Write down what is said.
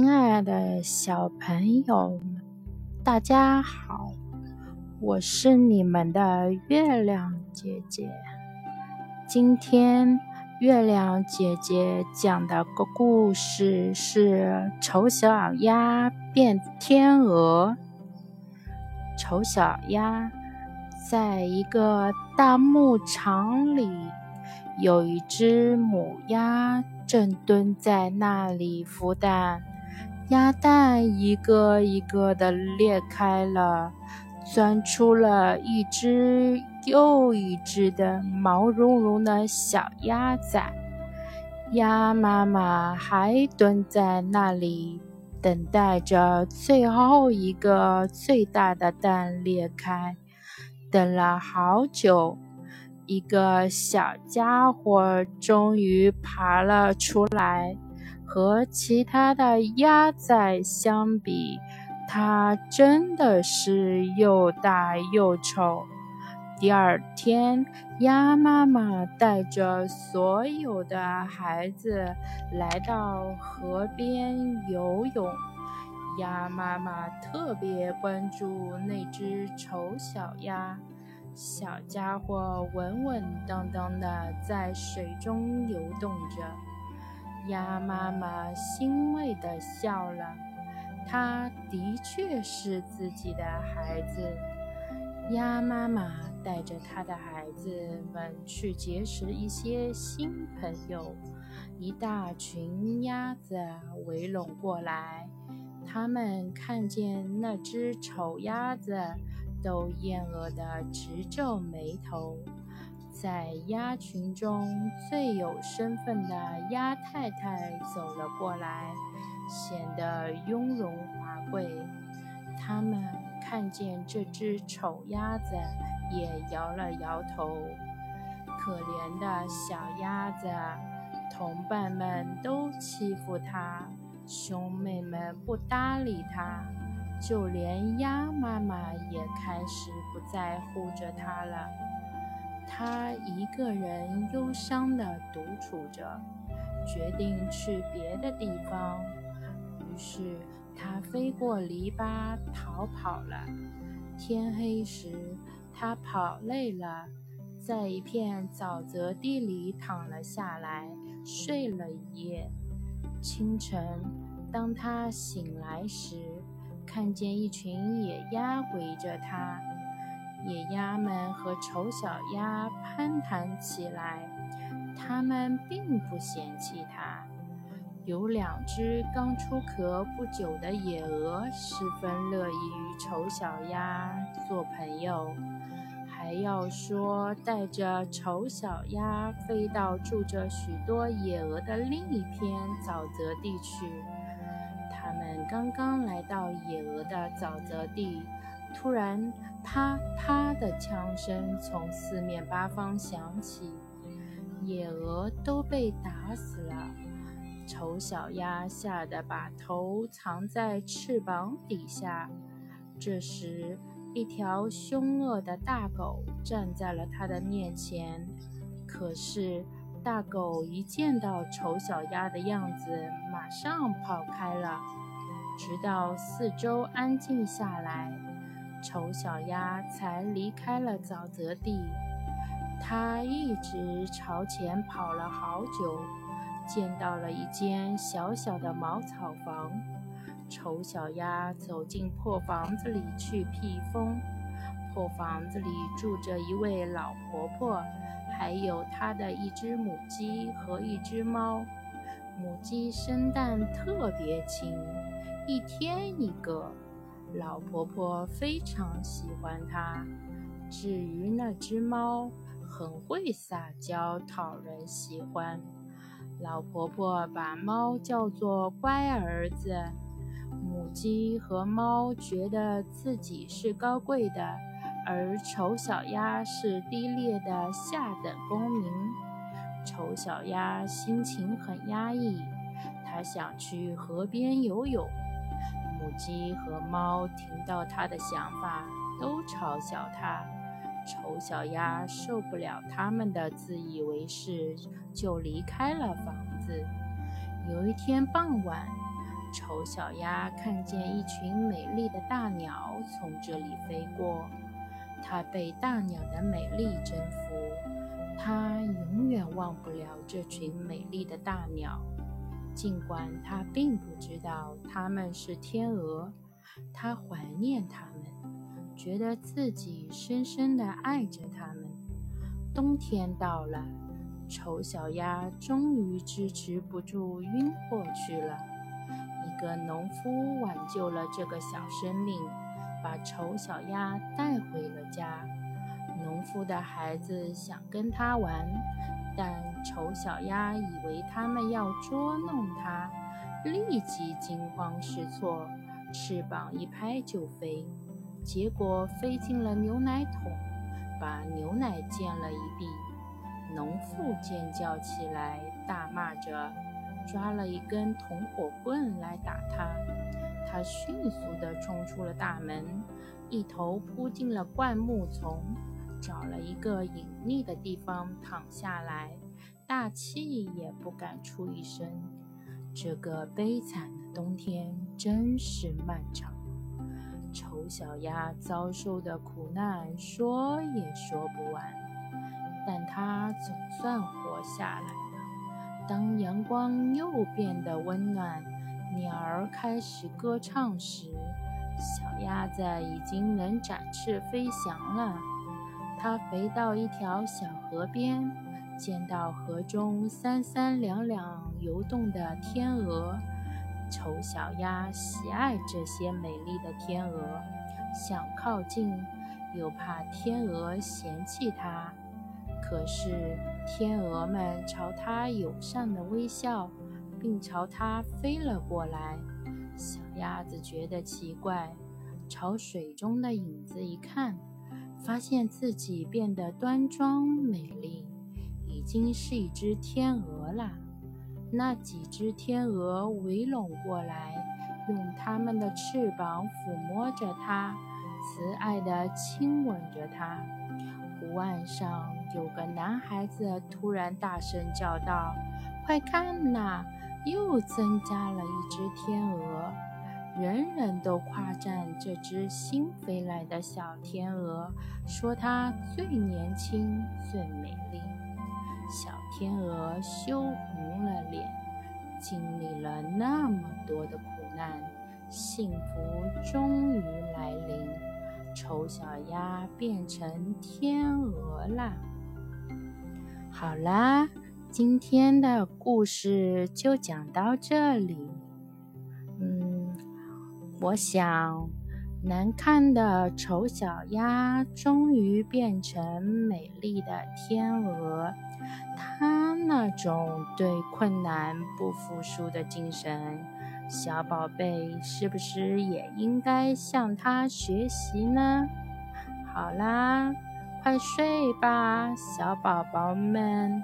亲爱的小朋友们，大家好！我是你们的月亮姐姐。今天月亮姐姐讲的个故事是《丑小鸭变天鹅》。丑小鸭在一个大牧场里，有一只母鸭。正蹲在那里孵蛋，鸭蛋一个一个的裂开了，钻出了一只又一只的毛茸茸的小鸭仔。鸭妈妈还蹲在那里，等待着最后一个最大的蛋裂开，等了好久。一个小家伙终于爬了出来，和其他的鸭仔相比，它真的是又大又丑。第二天，鸭妈妈带着所有的孩子来到河边游泳。鸭妈妈特别关注那只丑小鸭。小家伙稳稳当当的在水中游动着，鸭妈妈欣慰地笑了。它的确是自己的孩子。鸭妈妈带着它的孩子们去结识一些新朋友。一大群鸭子围拢过来，他们看见那只丑鸭子。都厌恶地直皱眉头，在鸭群中最有身份的鸭太太走了过来，显得雍容华贵。他们看见这只丑鸭子，也摇了摇头。可怜的小鸭子，同伴们都欺负它，兄妹们不搭理它。就连鸭妈妈也开始不在乎着它了。他一个人忧伤地独处着，决定去别的地方。于是，他飞过篱笆逃跑了。天黑时，他跑累了，在一片沼泽地里躺了下来，睡了一夜。清晨，当他醒来时，看见一群野鸭围着他，野鸭们和丑小鸭攀谈起来。它们并不嫌弃它。有两只刚出壳不久的野鹅十分乐意与丑小鸭做朋友。还要说，带着丑小鸭飞到住着许多野鹅的另一片沼泽地去。他们刚刚来到野鹅的沼泽地，突然啪啪的枪声从四面八方响起，野鹅都被打死了。丑小鸭吓得把头藏在翅膀底下。这时，一条凶恶的大狗站在了它的面前，可是大狗一见到丑小鸭的样子，马上跑开了。直到四周安静下来，丑小鸭才离开了沼泽地。它一直朝前跑了好久，见到了一间小小的茅草房。丑小鸭走进破房子里去避风。破房子里住着一位老婆婆，还有她的一只母鸡和一只猫。母鸡生蛋特别勤。一天一个，老婆婆非常喜欢它。至于那只猫，很会撒娇，讨人喜欢。老婆婆把猫叫做乖儿子。母鸡和猫觉得自己是高贵的，而丑小鸭是低劣的下等公民。丑小鸭心情很压抑，它想去河边游泳。母鸡和猫听到他的想法，都嘲笑他。丑小鸭受不了他们的自以为是，就离开了房子。有一天傍晚，丑小鸭看见一群美丽的大鸟从这里飞过，它被大鸟的美丽征服。它永远忘不了这群美丽的大鸟，尽管它并不知道它们是天鹅。它怀念它们，觉得自己深深地爱着它们。冬天到了，丑小鸭终于支持不住，晕过去了。一个农夫挽救了这个小生命，把丑小鸭带回了家。农夫的孩子想跟他玩，但丑小鸭以为他们要捉弄它，立即惊慌失措，翅膀一拍就飞，结果飞进了牛奶桶，把牛奶溅了一地。农妇尖叫起来，大骂着，抓了一根铜火棍来打他。他迅速地冲出了大门，一头扑进了灌木丛。找了一个隐秘的地方躺下来，大气也不敢出一声。这个悲惨的冬天真是漫长。丑小鸭遭受的苦难说也说不完，但它总算活下来了。当阳光又变得温暖，鸟儿开始歌唱时，小鸭子已经能展翅飞翔了。它飞到一条小河边，见到河中三三两两游动的天鹅。丑小鸭喜爱这些美丽的天鹅，想靠近，又怕天鹅嫌弃它。可是天鹅们朝它友善的微笑，并朝它飞了过来。小鸭子觉得奇怪，朝水中的影子一看。发现自己变得端庄美丽，已经是一只天鹅了。那几只天鹅围拢过来，用它们的翅膀抚摸着它，慈爱地亲吻着它。湖岸上有个男孩子突然大声叫道：“快看呐，又增加了一只天鹅！”人人都夸赞这只新飞来的小天鹅，说它最年轻、最美丽。小天鹅羞红了脸，经历了那么多的苦难，幸福终于来临。丑小鸭变成天鹅啦！好啦，今天的故事就讲到这里。我想，难看的丑小鸭终于变成美丽的天鹅。它那种对困难不服输的精神，小宝贝是不是也应该向它学习呢？好啦，快睡吧，小宝宝们。